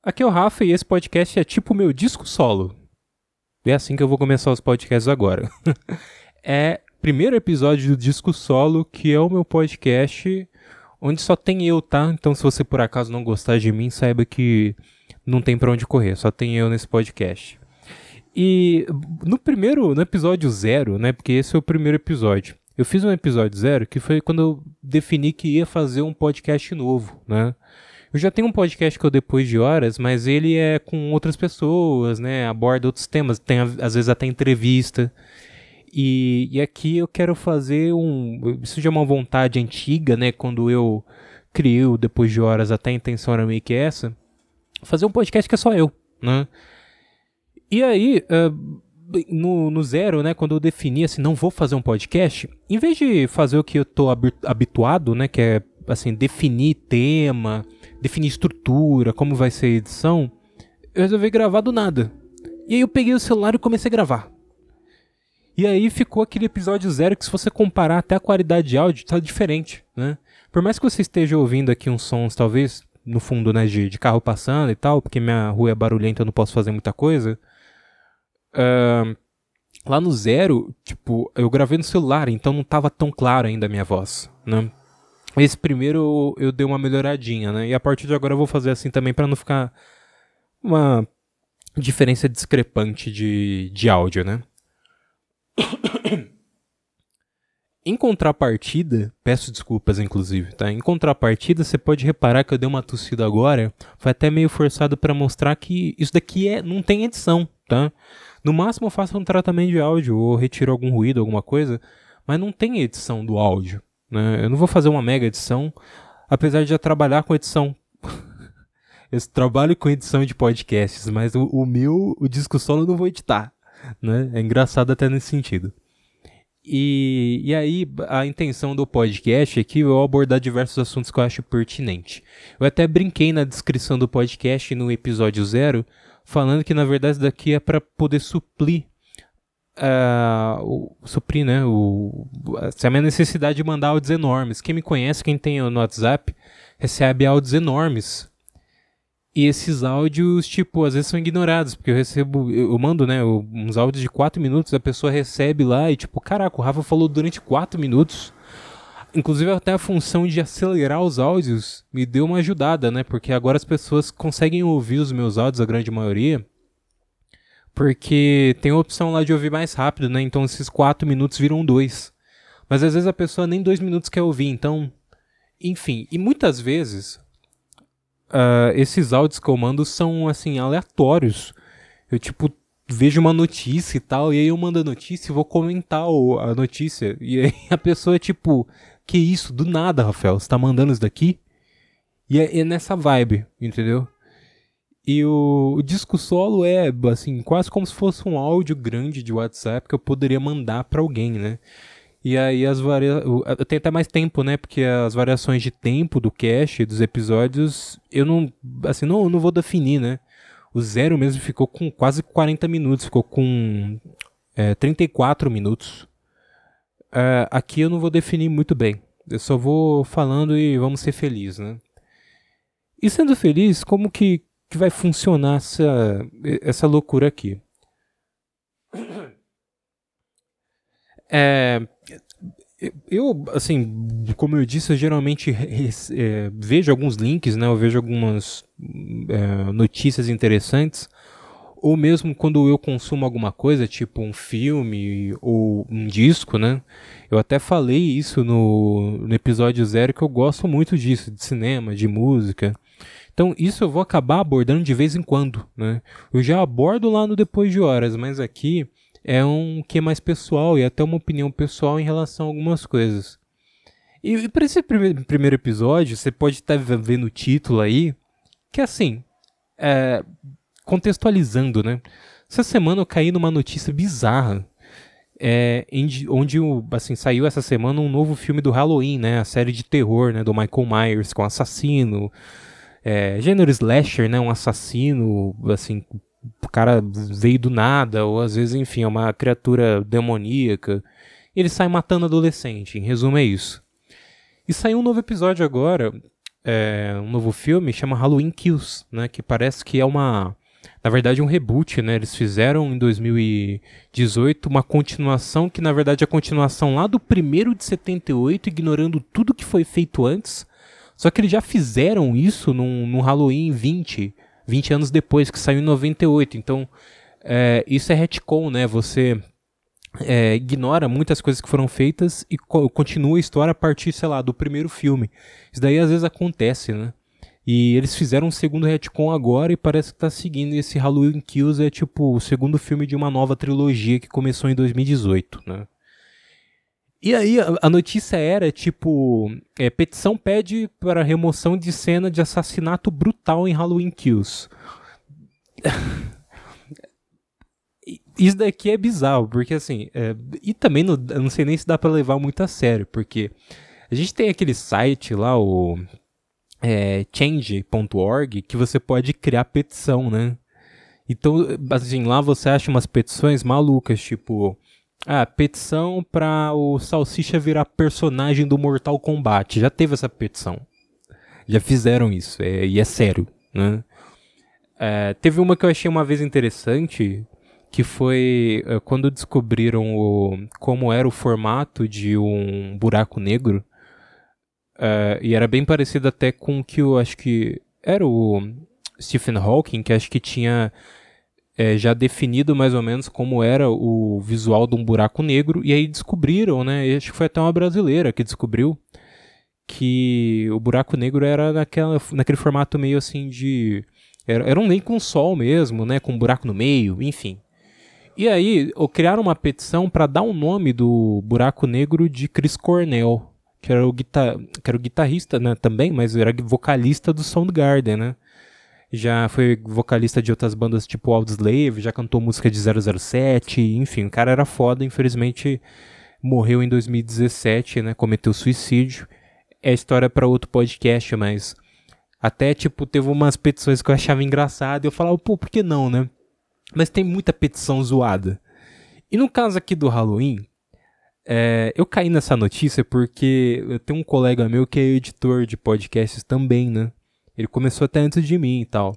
Aqui é o Rafa e esse podcast é tipo meu disco solo. É assim que eu vou começar os podcasts agora. é primeiro episódio do disco solo, que é o meu podcast onde só tem eu, tá? Então se você por acaso não gostar de mim, saiba que não tem para onde correr, só tem eu nesse podcast. E no primeiro, no episódio zero, né? Porque esse é o primeiro episódio. Eu fiz um episódio zero que foi quando eu defini que ia fazer um podcast novo, né? Eu já tenho um podcast que eu depois de horas, mas ele é com outras pessoas, né? Aborda outros temas, tem às vezes até entrevista. E, e aqui eu quero fazer um. Isso já é uma vontade antiga, né? Quando eu criei o Depois de Horas, até a intenção era meio que essa. Fazer um podcast que é só eu, né? E aí, uh, no, no zero, né? Quando eu defini assim, não vou fazer um podcast, em vez de fazer o que eu tô habituado, né? Que é, assim, definir tema, definir estrutura, como vai ser a edição, eu resolvi gravar do nada. E aí eu peguei o celular e comecei a gravar. E aí ficou aquele episódio zero que se você comparar até a qualidade de áudio, tá diferente, né? Por mais que você esteja ouvindo aqui uns sons, talvez, no fundo, né, de, de carro passando e tal, porque minha rua é barulhenta, eu não posso fazer muita coisa. Uh, lá no zero, tipo, eu gravei no celular, então não tava tão claro ainda a minha voz, né? Esse primeiro eu, eu dei uma melhoradinha, né? E a partir de agora eu vou fazer assim também para não ficar uma diferença discrepante de, de áudio, né? Em contrapartida, peço desculpas inclusive, tá? Em contrapartida, você pode reparar que eu dei uma tossida agora, foi até meio forçado para mostrar que isso daqui é não tem edição, tá? No máximo eu faço um tratamento de áudio ou retiro algum ruído, alguma coisa, mas não tem edição do áudio, né? Eu não vou fazer uma mega edição, apesar de já trabalhar com edição. eu trabalho com edição de podcasts, mas o, o meu, o disco solo eu não vou editar né? É engraçado até nesse sentido. E, e aí, a intenção do podcast é eu abordar diversos assuntos que eu acho pertinente. Eu até brinquei na descrição do podcast no episódio zero, falando que na verdade daqui é para poder suplir Uh, o, suprir, né? O, a minha necessidade de mandar áudios enormes. Quem me conhece, quem tem no WhatsApp, recebe áudios enormes e esses áudios, tipo, às vezes são ignorados, porque eu recebo, eu, eu mando, né, uns áudios de 4 minutos, a pessoa recebe lá e, tipo, caraca, o Rafa falou durante 4 minutos. Inclusive, até a função de acelerar os áudios me deu uma ajudada, né, porque agora as pessoas conseguem ouvir os meus áudios, a grande maioria, porque tem a opção lá de ouvir mais rápido, né, então esses 4 minutos viram 2. Mas às vezes a pessoa nem 2 minutos quer ouvir, então. Enfim, e muitas vezes uh, esses áudios que eu mando são, assim, aleatórios. Eu, tipo, vejo uma notícia e tal, e aí eu mando a notícia e vou comentar o, a notícia. E aí a pessoa é tipo, que isso? Do nada, Rafael, você tá mandando isso daqui? E é, é nessa vibe, entendeu? E o, o, disco solo é, assim, quase como se fosse um áudio grande de WhatsApp que eu poderia mandar para alguém, né? E aí as variações. Tem até mais tempo, né? Porque as variações de tempo do cache, dos episódios, eu não. Assim, não, não vou definir, né? O zero mesmo ficou com quase 40 minutos, ficou com é, 34 minutos. É, aqui eu não vou definir muito bem. Eu só vou falando e vamos ser felizes, né? E sendo feliz, como que, que vai funcionar essa, essa loucura aqui? É, eu, assim, como eu disse, eu geralmente é, vejo alguns links, né? Eu vejo algumas é, notícias interessantes. Ou mesmo quando eu consumo alguma coisa, tipo um filme ou um disco, né? Eu até falei isso no, no episódio zero que eu gosto muito disso, de cinema, de música. Então isso eu vou acabar abordando de vez em quando, né? Eu já abordo lá no Depois de Horas, mas aqui é um que é mais pessoal e até uma opinião pessoal em relação a algumas coisas. E, e para esse primeiro, primeiro episódio, você pode estar vendo o título aí, que assim, é, contextualizando, né? Essa semana eu caí numa notícia bizarra, é, onde assim, saiu essa semana um novo filme do Halloween, né? A série de terror né, do Michael Myers com assassino, é, gênero slasher, né? Um assassino, assim, o cara veio do nada, ou às vezes, enfim, é uma criatura demoníaca. Ele sai matando adolescente, em resumo é isso. E saiu um novo episódio agora é, um novo filme, chama Halloween Kills, né? Que parece que é uma. Na verdade, um reboot, né? Eles fizeram em 2018 uma continuação que, na verdade, é a continuação lá do primeiro de 78, ignorando tudo que foi feito antes. Só que eles já fizeram isso num Halloween 20, 20 anos depois, que saiu em 98. Então, é, isso é retcon, né? Você é, ignora muitas coisas que foram feitas e co continua a história a partir, sei lá, do primeiro filme. Isso daí às vezes acontece, né? E eles fizeram um segundo retcon agora e parece que tá seguindo. esse Halloween Kills é tipo o segundo filme de uma nova trilogia que começou em 2018, né? E aí a, notícia era tipo: é, petição pede para remoção de cena de assassinato brutal em Halloween Kills. isso daqui é bizarro, porque assim, é, e também não, não sei nem se dá para levar muito a sério, porque a gente tem aquele site lá, o é, change.org, que você pode criar petição, né? Então, assim, lá você acha umas petições malucas, tipo, ah, petição pra o Salsicha virar personagem do Mortal Kombat. Já teve essa petição. Já fizeram isso, é, e é sério, né? É, teve uma que eu achei uma vez interessante, que foi uh, quando descobriram o, como era o formato de um buraco negro. Uh, e era bem parecido até com o que eu acho que era o Stephen Hawking, que acho que tinha é, já definido mais ou menos como era o visual de um buraco negro. E aí descobriram, né? Acho que foi até uma brasileira que descobriu que o buraco negro era naquela, naquele formato meio assim de. Era, era um nem com sol mesmo, né? Com um buraco no meio, enfim. E aí, criaram uma petição para dar o um nome do buraco negro de Chris Cornell, que era o, guitar que era o guitarrista né, também, mas era vocalista do Soundgarden, né? Já foi vocalista de outras bandas tipo Audioslave, já cantou música de 007, enfim, o cara era foda, infelizmente morreu em 2017, né? Cometeu suicídio. É história para outro podcast, mas até tipo teve umas petições que eu achava engraçado e eu falava, pô, por que não, né? Mas tem muita petição zoada. E no caso aqui do Halloween, é, eu caí nessa notícia porque eu tenho um colega meu que é editor de podcasts também, né? Ele começou até antes de mim e tal.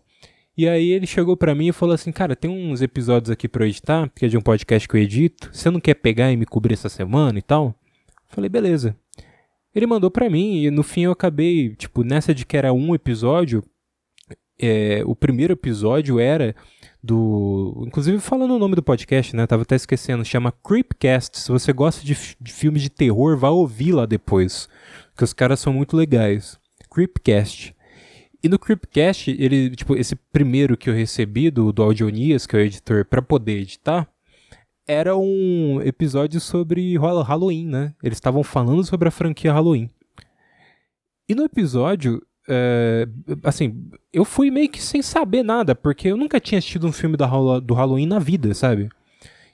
E aí ele chegou para mim e falou assim, cara, tem uns episódios aqui eu editar, porque é de um podcast que eu edito. Você não quer pegar e me cobrir essa semana e tal? Falei, beleza. Ele mandou para mim e no fim eu acabei, tipo, nessa de que era um episódio, é, o primeiro episódio era do. Inclusive falando o nome do podcast, né? Tava até esquecendo, chama Creepcast. Se você gosta de, de filmes de terror, vá ouvir lá depois. Que os caras são muito legais. Creepcast. E no Creepcast, ele, tipo, esse primeiro que eu recebi do, do Audionias, que é o editor, para poder editar, era um episódio sobre Halloween, né? Eles estavam falando sobre a franquia Halloween. E no episódio, é, assim, eu fui meio que sem saber nada, porque eu nunca tinha assistido um filme do Halloween na vida, sabe?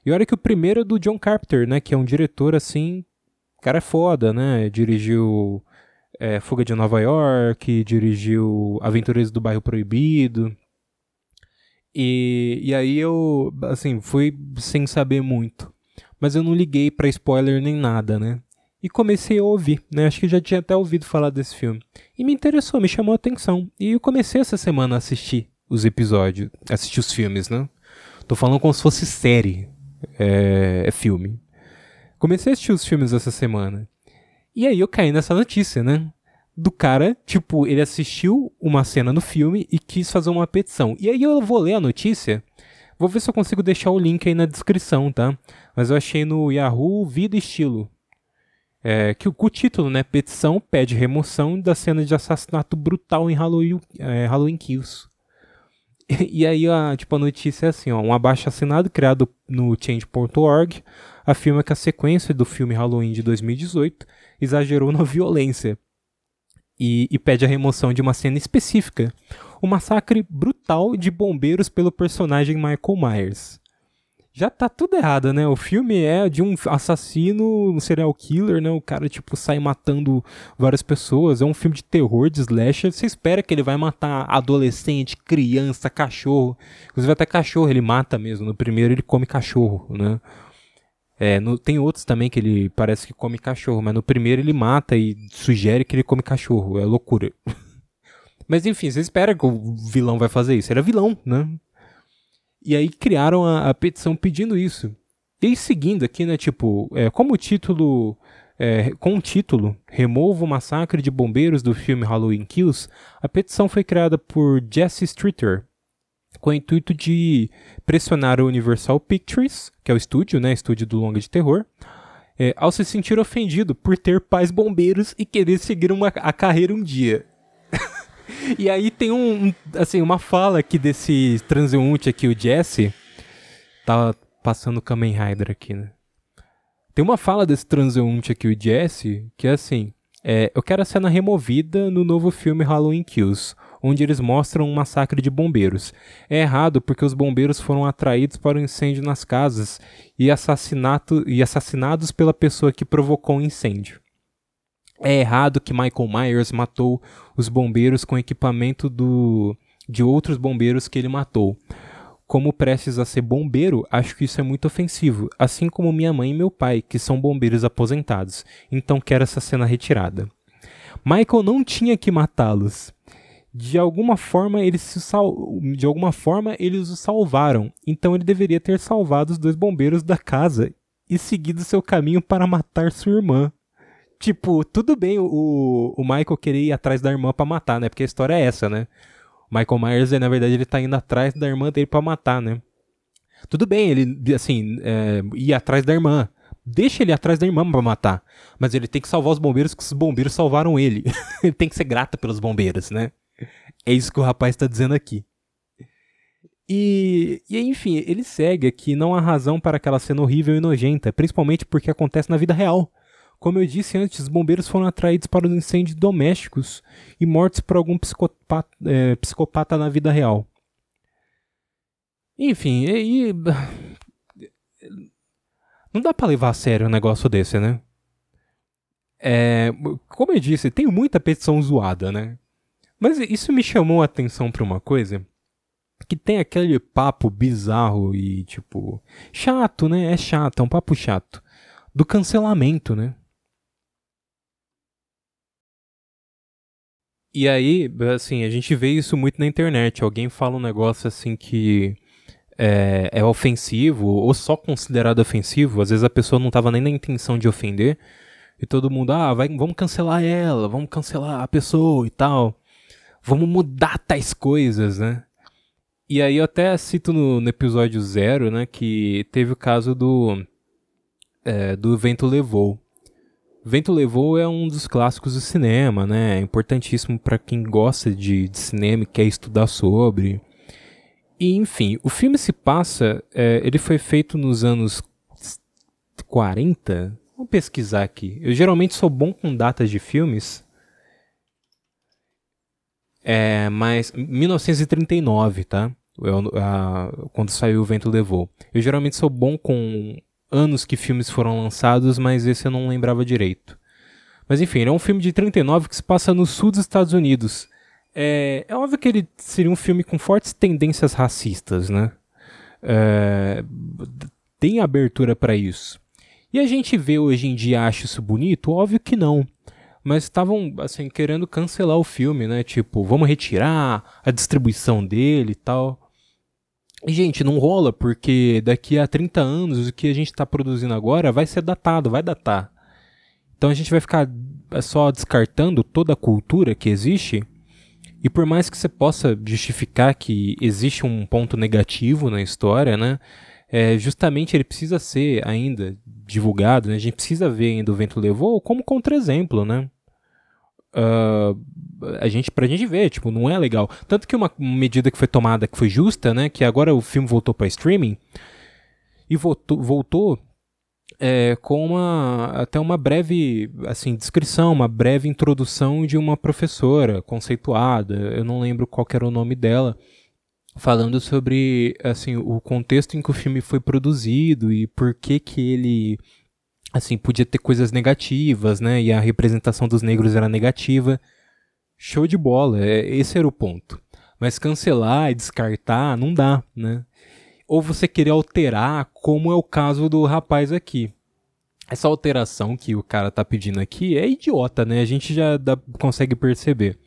E olha que o primeiro é do John Carpenter, né? Que é um diretor assim. Cara é foda, né? Dirigiu é, Fuga de Nova York, dirigiu Aventureiros do Bairro Proibido. E, e aí eu, assim, fui sem saber muito. Mas eu não liguei para spoiler nem nada, né? e comecei a ouvir, né? Acho que já tinha até ouvido falar desse filme. E me interessou, me chamou a atenção. E eu comecei essa semana a assistir os episódios, assistir os filmes, né? Tô falando como se fosse série, é, é filme. Comecei a assistir os filmes essa semana. E aí eu caí nessa notícia, né? Do cara, tipo, ele assistiu uma cena no filme e quis fazer uma petição. E aí eu vou ler a notícia. Vou ver se eu consigo deixar o link aí na descrição, tá? Mas eu achei no Yahoo Vida e Estilo. É, que o, o, título, né? Petição pede remoção da cena de assassinato brutal em Halloween, é, Halloween Kills. E, aí, a, tipo, a notícia é assim, ó, um abaixo assinado criado no Change.org afirma que a sequência do filme Halloween de 2018 exagerou na violência e, e pede a remoção de uma cena específica, o massacre brutal de bombeiros pelo personagem Michael Myers já tá tudo errado, né? O filme é de um assassino, um serial killer, né? O cara, tipo, sai matando várias pessoas. É um filme de terror, de slasher. Você espera que ele vai matar adolescente, criança, cachorro. Inclusive até cachorro ele mata mesmo. No primeiro ele come cachorro, né? É, no, tem outros também que ele parece que come cachorro, mas no primeiro ele mata e sugere que ele come cachorro. É loucura. Mas enfim, você espera que o vilão vai fazer isso. Era vilão, né? E aí criaram a, a petição pedindo isso. E aí, seguindo aqui, né, tipo, é, como o título. É, com o título Remova o Massacre de Bombeiros do filme Halloween Kills, a petição foi criada por Jesse Streeter, com o intuito de pressionar a Universal Pictures, que é o estúdio, né, estúdio do longa de terror, é, ao se sentir ofendido por ter pais bombeiros e querer seguir uma, a carreira um dia. E aí tem um, assim, uma fala aqui desse transeunte aqui, o Jesse, tá passando o Kamen Rider aqui, né? Tem uma fala desse transeunte aqui, o Jesse, que é assim: é, Eu quero a cena removida no novo filme Halloween Kills, onde eles mostram um massacre de bombeiros. É errado porque os bombeiros foram atraídos para o um incêndio nas casas e, assassinato, e assassinados pela pessoa que provocou o incêndio. É errado que Michael Myers matou os bombeiros com equipamento do, de outros bombeiros que ele matou. Como prestes a ser bombeiro, acho que isso é muito ofensivo, assim como minha mãe e meu pai, que são bombeiros aposentados, então quero essa cena retirada. Michael não tinha que matá-los. De alguma forma eles se sal... de alguma forma eles o salvaram, então ele deveria ter salvado os dois bombeiros da casa e seguido seu caminho para matar sua irmã. Tipo, tudo bem o, o Michael querer ir atrás da irmã para matar, né? Porque a história é essa, né? Michael Myers, na verdade, ele tá indo atrás da irmã dele para matar, né? Tudo bem, ele, assim, é, ir atrás da irmã. Deixa ele atrás da irmã pra matar. Mas ele tem que salvar os bombeiros, que os bombeiros salvaram ele. ele tem que ser grato pelos bombeiros, né? É isso que o rapaz está dizendo aqui. E, e, enfim, ele segue aqui, não há razão para aquela cena horrível e nojenta, principalmente porque acontece na vida real. Como eu disse antes, os bombeiros foram atraídos para os incêndios domésticos e mortos por algum psicopata, é, psicopata na vida real. Enfim, e, e, não dá para levar a sério um negócio desse, né? É, como eu disse, tem muita petição zoada, né? Mas isso me chamou a atenção para uma coisa que tem aquele papo bizarro e tipo chato, né? É chato, é um papo chato do cancelamento, né? E aí, assim, a gente vê isso muito na internet. Alguém fala um negócio assim que é, é ofensivo ou só considerado ofensivo. Às vezes a pessoa não estava nem na intenção de ofender. E todo mundo, ah, vai, vamos cancelar ela, vamos cancelar a pessoa e tal. Vamos mudar tais coisas, né? E aí eu até cito no, no episódio zero, né, que teve o caso do, é, do Vento Levou. Vento Levou é um dos clássicos do cinema, né? É importantíssimo para quem gosta de, de, cinema e quer estudar sobre. E, enfim, o filme se passa. É, ele foi feito nos anos 40. Vamos pesquisar aqui. Eu geralmente sou bom com datas de filmes. É, mas 1939, tá? Eu, a, quando saiu O Vento Levou. Eu geralmente sou bom com anos que filmes foram lançados, mas esse eu não lembrava direito. Mas enfim, é um filme de 39 que se passa no sul dos Estados Unidos. É, é óbvio que ele seria um filme com fortes tendências racistas, né? É, tem abertura para isso. E a gente vê hoje em dia, acha isso bonito? Óbvio que não. Mas estavam, assim, querendo cancelar o filme, né? Tipo, vamos retirar a distribuição dele e tal. E, gente, não rola, porque daqui a 30 anos o que a gente está produzindo agora vai ser datado, vai datar. Então a gente vai ficar é, só descartando toda a cultura que existe. E por mais que você possa justificar que existe um ponto negativo na história, né? É, justamente ele precisa ser ainda divulgado, né? A gente precisa ver ainda o vento levou como contra-exemplo, né? Uh, a gente, pra gente ver, tipo, não é legal. Tanto que uma medida que foi tomada que foi justa, né? Que agora o filme voltou para streaming e voltou, voltou é, com uma até uma breve assim descrição, uma breve introdução de uma professora conceituada. Eu não lembro qual era o nome dela, falando sobre assim o contexto em que o filme foi produzido e por que que ele assim podia ter coisas negativas, né? E a representação dos negros era negativa. Show de bola, é, esse era o ponto. Mas cancelar e descartar não dá, né? Ou você querer alterar, como é o caso do rapaz aqui. Essa alteração que o cara tá pedindo aqui é idiota, né? A gente já dá, consegue perceber.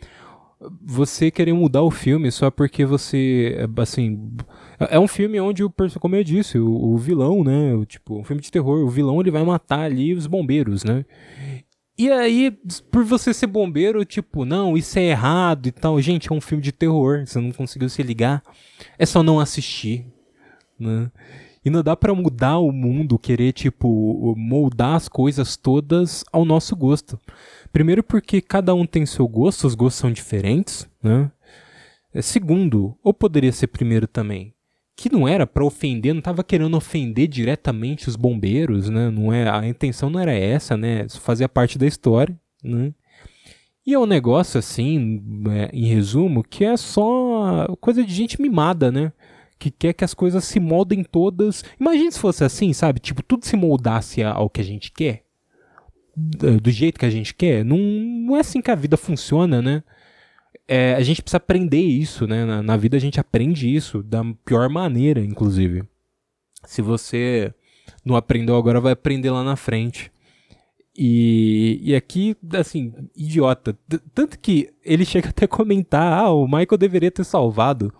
Você querer mudar o filme só porque você, assim, é um filme onde o como eu disse, o, o vilão, né, o, tipo, um filme de terror, o vilão ele vai matar ali os bombeiros, né? E aí, por você ser bombeiro, tipo, não, isso é errado e tal. Gente, é um filme de terror, você não conseguiu se ligar. É só não assistir, né? E não dá para mudar o mundo, querer, tipo, moldar as coisas todas ao nosso gosto. Primeiro porque cada um tem seu gosto, os gostos são diferentes, né? É, segundo, ou poderia ser primeiro também, que não era para ofender, não estava querendo ofender diretamente os bombeiros, né? Não é, a intenção não era essa, né? Isso fazia parte da história, né? E é um negócio assim, é, em resumo, que é só coisa de gente mimada, né? Que quer que as coisas se moldem todas. Imagina se fosse assim, sabe? Tipo, tudo se moldasse ao que a gente quer do jeito que a gente quer. Não, não é assim que a vida funciona, né? É, a gente precisa aprender isso, né? Na, na, vida a gente aprende isso da pior maneira, inclusive. Se você não aprendeu agora, vai aprender lá na frente. E, e aqui, assim, idiota. Tanto que ele chega até a comentar: ah, o Michael deveria ter salvado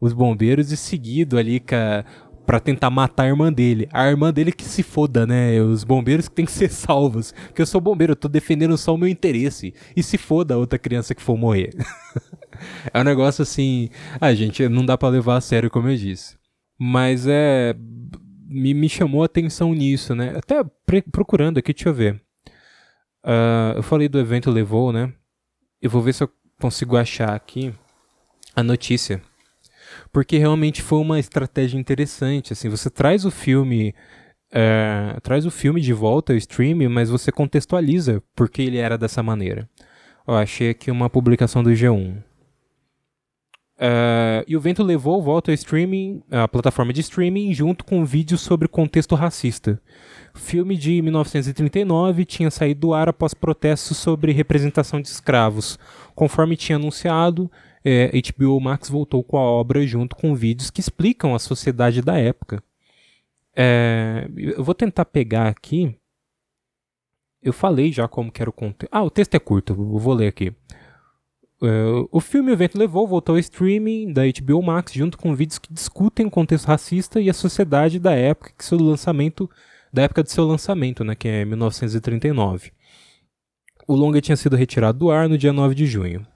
os bombeiros e seguido ali com a, para tentar matar a irmã dele. A irmã dele que se foda, né? Os bombeiros que tem que ser salvos. Porque eu sou bombeiro, eu tô defendendo só o meu interesse. E se foda a outra criança que for morrer. é um negócio assim. Ah, gente, não dá para levar a sério, como eu disse. Mas é. Me, me chamou a atenção nisso, né? Até procurando aqui, deixa eu ver. Uh, eu falei do evento Levou, né? Eu vou ver se eu consigo achar aqui a notícia porque realmente foi uma estratégia interessante. Assim, você traz o filme, é, traz o filme de volta ao stream, mas você contextualiza porque ele era dessa maneira. Achei aqui uma publicação do G1. É, e o vento levou volta ao streaming, a plataforma de streaming, junto com um vídeo sobre contexto racista. O filme de 1939 tinha saído do ar após protestos sobre representação de escravos. Conforme tinha anunciado, é, HBO Max voltou com a obra junto com vídeos que explicam a sociedade da época. É, eu vou tentar pegar aqui. Eu falei já como que era o conteúdo. Ah, o texto é curto, eu vou ler aqui. É, o filme O Vento Levou voltou ao streaming da HBO Max junto com vídeos que discutem o contexto racista e a sociedade da época que seu lançamento da época de seu lançamento, né, que é 1939. O longa tinha sido retirado do ar no dia 9 de junho.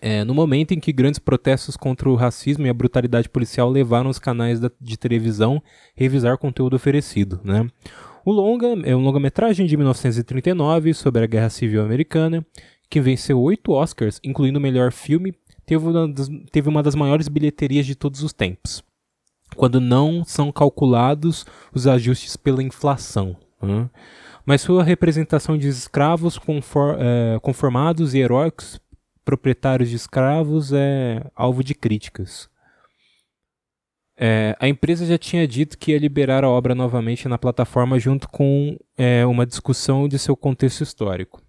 É, no momento em que grandes protestos contra o racismo e a brutalidade policial levaram os canais da, de televisão revisar o conteúdo oferecido. Né? O longa é um longa-metragem de 1939 sobre a Guerra Civil Americana, que venceu oito Oscars, incluindo o melhor filme, teve uma, das, teve uma das maiores bilheterias de todos os tempos, quando não são calculados os ajustes pela inflação. Né? Mas sua representação de escravos conform, é, conformados e heróicos proprietários de escravos é alvo de críticas. É, a empresa já tinha dito que ia liberar a obra novamente na plataforma junto com é, uma discussão de seu contexto histórico.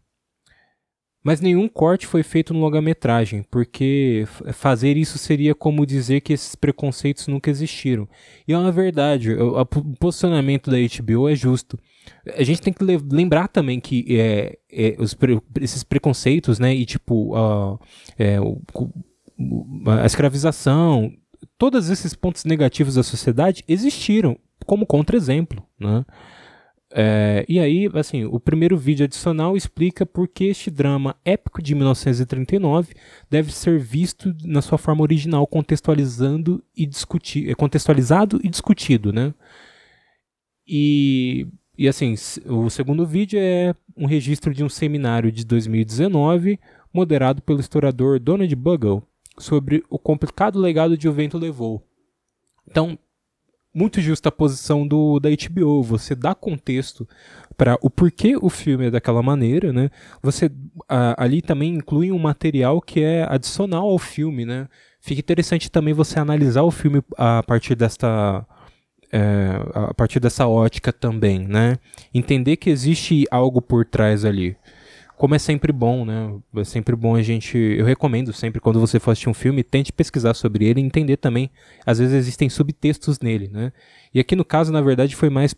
Mas nenhum corte foi feito no longa-metragem, porque fazer isso seria como dizer que esses preconceitos nunca existiram. E é uma verdade, o, posicionamento da HBO é justo a gente tem que lembrar também que é, é, pre esses preconceitos, né, e tipo, uh, é, o, a escravização, todos esses pontos negativos da sociedade existiram como contra-exemplo, né? É, e aí, assim, o primeiro vídeo adicional explica por que este drama épico de 1939 deve ser visto na sua forma original, contextualizando e discutir, contextualizado e discutido, né? E e assim, o segundo vídeo é um registro de um seminário de 2019, moderado pelo historiador Donald Bugle, sobre o complicado legado de O Vento Levou. Então, muito justa a posição do, da HBO, você dá contexto para o porquê o filme é daquela maneira, né? Você a, ali também inclui um material que é adicional ao filme, né? Fica interessante também você analisar o filme a partir desta é, a partir dessa ótica também, né? Entender que existe algo por trás ali. Como é sempre bom, né? É sempre bom a gente. Eu recomendo sempre, quando você for assistir um filme, tente pesquisar sobre ele e entender também. Às vezes existem subtextos nele, né? E aqui no caso, na verdade, foi mais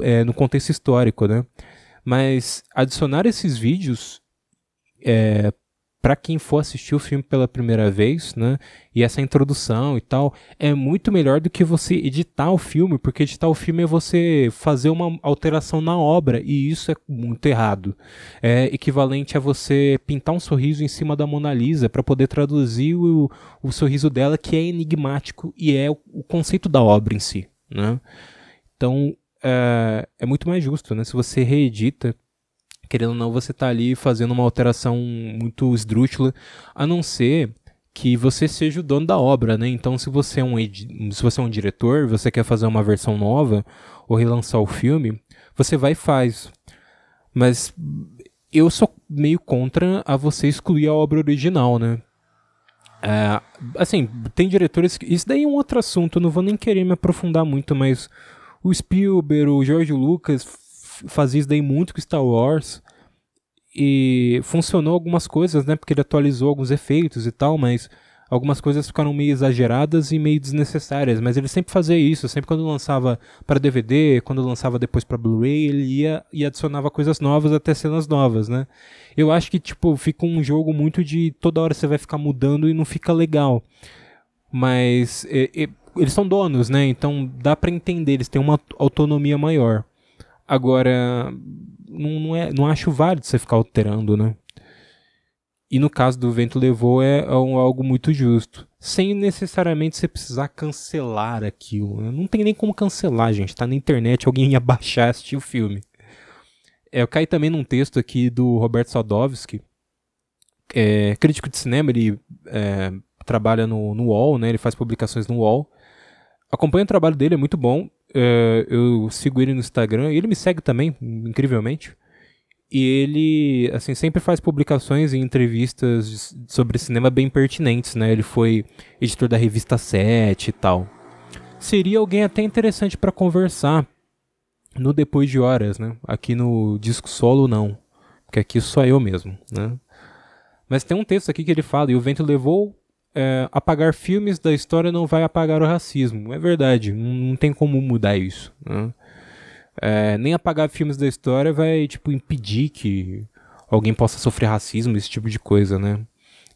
é, no contexto histórico, né? Mas adicionar esses vídeos é, para quem for assistir o filme pela primeira vez, né? E essa introdução e tal, é muito melhor do que você editar o filme, porque editar o filme é você fazer uma alteração na obra, e isso é muito errado. É equivalente a você pintar um sorriso em cima da Mona Lisa para poder traduzir o, o sorriso dela, que é enigmático e é o, o conceito da obra em si, né? Então, é, é muito mais justo, né? Se você reedita querendo ou não, você está ali fazendo uma alteração muito esdrúxula, a não ser que você seja o dono da obra, né? Então, se você é um se você é um diretor, você quer fazer uma versão nova ou relançar o filme, você vai e faz. Mas eu sou meio contra a você excluir a obra original, né? É, assim, tem diretores. Isso daí é um outro assunto, eu não vou nem querer me aprofundar muito, mas o Spielberg, o George Lucas fazia isso daí muito com Star Wars. E funcionou algumas coisas, né? Porque ele atualizou alguns efeitos e tal, mas algumas coisas ficaram meio exageradas e meio desnecessárias. Mas ele sempre fazia isso, sempre quando lançava para DVD, quando lançava depois para Blu-ray, ele ia e adicionava coisas novas até cenas novas, né? Eu acho que, tipo, fica um jogo muito de toda hora você vai ficar mudando e não fica legal. Mas e, e, eles são donos, né? Então dá para entender, eles têm uma autonomia maior. Agora, não, não, é, não acho válido você ficar alterando, né? E no caso do Vento Levou é, é um, algo muito justo. Sem necessariamente você precisar cancelar aquilo. Né? Não tem nem como cancelar, gente. Tá na internet, alguém ia baixar assistir o filme. É, eu caí também num texto aqui do Roberto Sadovski, é, crítico de cinema, ele é, trabalha no, no UOL, né? Ele faz publicações no UOL. Acompanho o trabalho dele, é muito bom. É, eu sigo ele no Instagram ele me segue também, incrivelmente. E ele, assim, sempre faz publicações e entrevistas sobre cinema bem pertinentes, né? Ele foi editor da revista 7 e tal. Seria alguém até interessante para conversar no Depois de Horas, né? Aqui no Disco Solo, não. Porque aqui só eu mesmo, né? Mas tem um texto aqui que ele fala, e o vento levou é, apagar filmes da história não vai apagar o racismo. É verdade, não, tem como mudar isso. Né? É, nem apagar filmes da história vai tipo impedir que alguém possa sofrer racismo, esse tipo de coisa, né?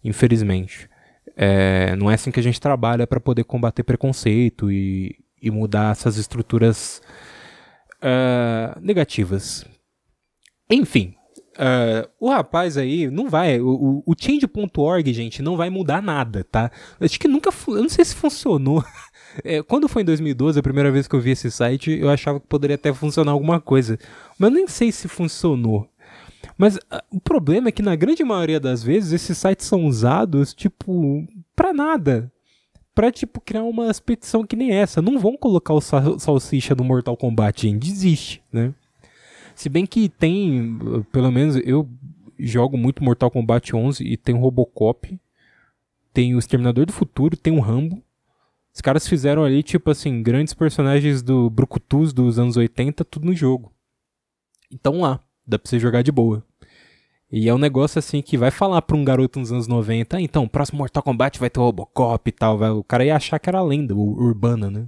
Infelizmente. É, não é assim que a gente trabalha para poder combater preconceito e, e mudar essas estruturas uh, negativas. Enfim, Uh, o rapaz aí não vai. O, o, change.org, gente, não vai mudar nada, tá? Acho que nunca. Eu não sei se funcionou. É, quando foi em 2012, a primeira vez que eu vi esse site, eu achava que poderia até funcionar alguma coisa. Mas nem sei se funcionou. Mas uh, o problema é que na grande maioria das vezes esses sites são usados, tipo, pra nada. Pra, tipo, criar uma expedição que nem essa. Não vão colocar o sal salsicha no Mortal Kombat, gente. Desiste, né? Se bem que tem, pelo menos eu jogo muito Mortal Kombat 11 e tem o Robocop, tem o Exterminador do Futuro, tem o Rambo. Os caras fizeram ali, tipo assim, grandes personagens do Brucutus dos anos 80, tudo no jogo. Então lá, dá pra você jogar de boa. E é um negócio assim que vai falar pra um garoto nos anos 90, ah, então, próximo Mortal Kombat vai ter o Robocop e tal. Vai... O cara ia achar que era lenda urbana, né?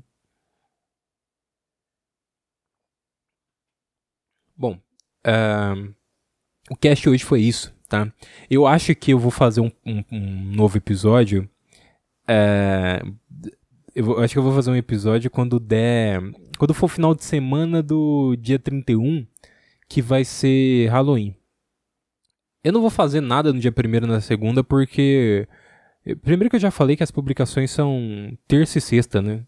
Bom, uh, o cast hoje foi isso, tá? Eu acho que eu vou fazer um, um, um novo episódio. Uh, eu acho que eu vou fazer um episódio quando der. Quando for o final de semana do dia 31, que vai ser Halloween. Eu não vou fazer nada no dia 1 e na segunda, porque. Primeiro que eu já falei que as publicações são terça e sexta, né?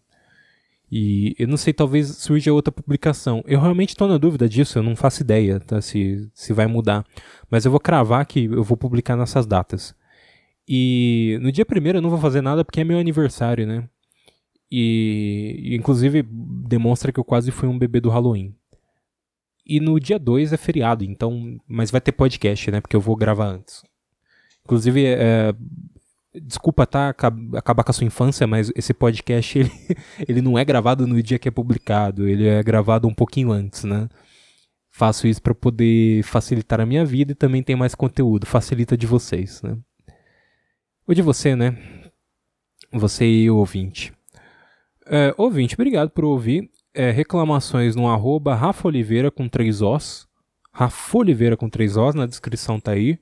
E eu não sei, talvez surja outra publicação. Eu realmente estou na dúvida disso, eu não faço ideia tá, se, se vai mudar. Mas eu vou cravar que eu vou publicar nessas datas. E no dia primeiro eu não vou fazer nada porque é meu aniversário, né? E, inclusive demonstra que eu quase fui um bebê do Halloween. E no dia 2 é feriado, então. Mas vai ter podcast, né? Porque eu vou gravar antes. Inclusive, é, Desculpa tá, acabar com a sua infância, mas esse podcast ele, ele não é gravado no dia que é publicado, ele é gravado um pouquinho antes, né? Faço isso para poder facilitar a minha vida e também tem mais conteúdo, facilita de vocês, né? O de você, né? Você e o ouvinte. É, ouvinte, obrigado por ouvir. É, reclamações no arroba Rafa Oliveira com três Os. Rafa Oliveira com três Os, na descrição tá aí.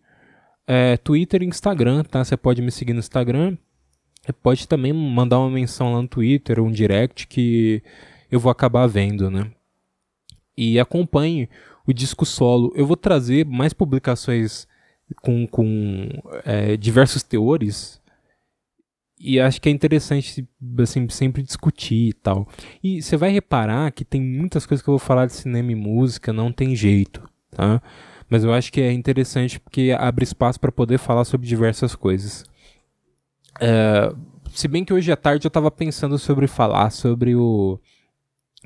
É, Twitter e Instagram, tá? Você pode me seguir no Instagram. Você pode também mandar uma menção lá no Twitter, um direct que eu vou acabar vendo, né? E acompanhe o disco solo. Eu vou trazer mais publicações com, com é, diversos teores e acho que é interessante assim, sempre discutir e tal. E você vai reparar que tem muitas coisas que eu vou falar de cinema e música, não tem jeito, tá? Mas eu acho que é interessante porque abre espaço para poder falar sobre diversas coisas. É, se bem que hoje à tarde eu estava pensando sobre falar sobre o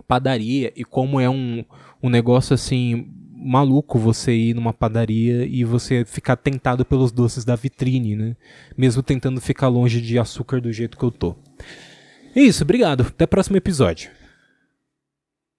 padaria e como é um, um negócio assim maluco você ir numa padaria e você ficar tentado pelos doces da vitrine, né? Mesmo tentando ficar longe de açúcar do jeito que eu tô. É isso, obrigado. Até o próximo episódio.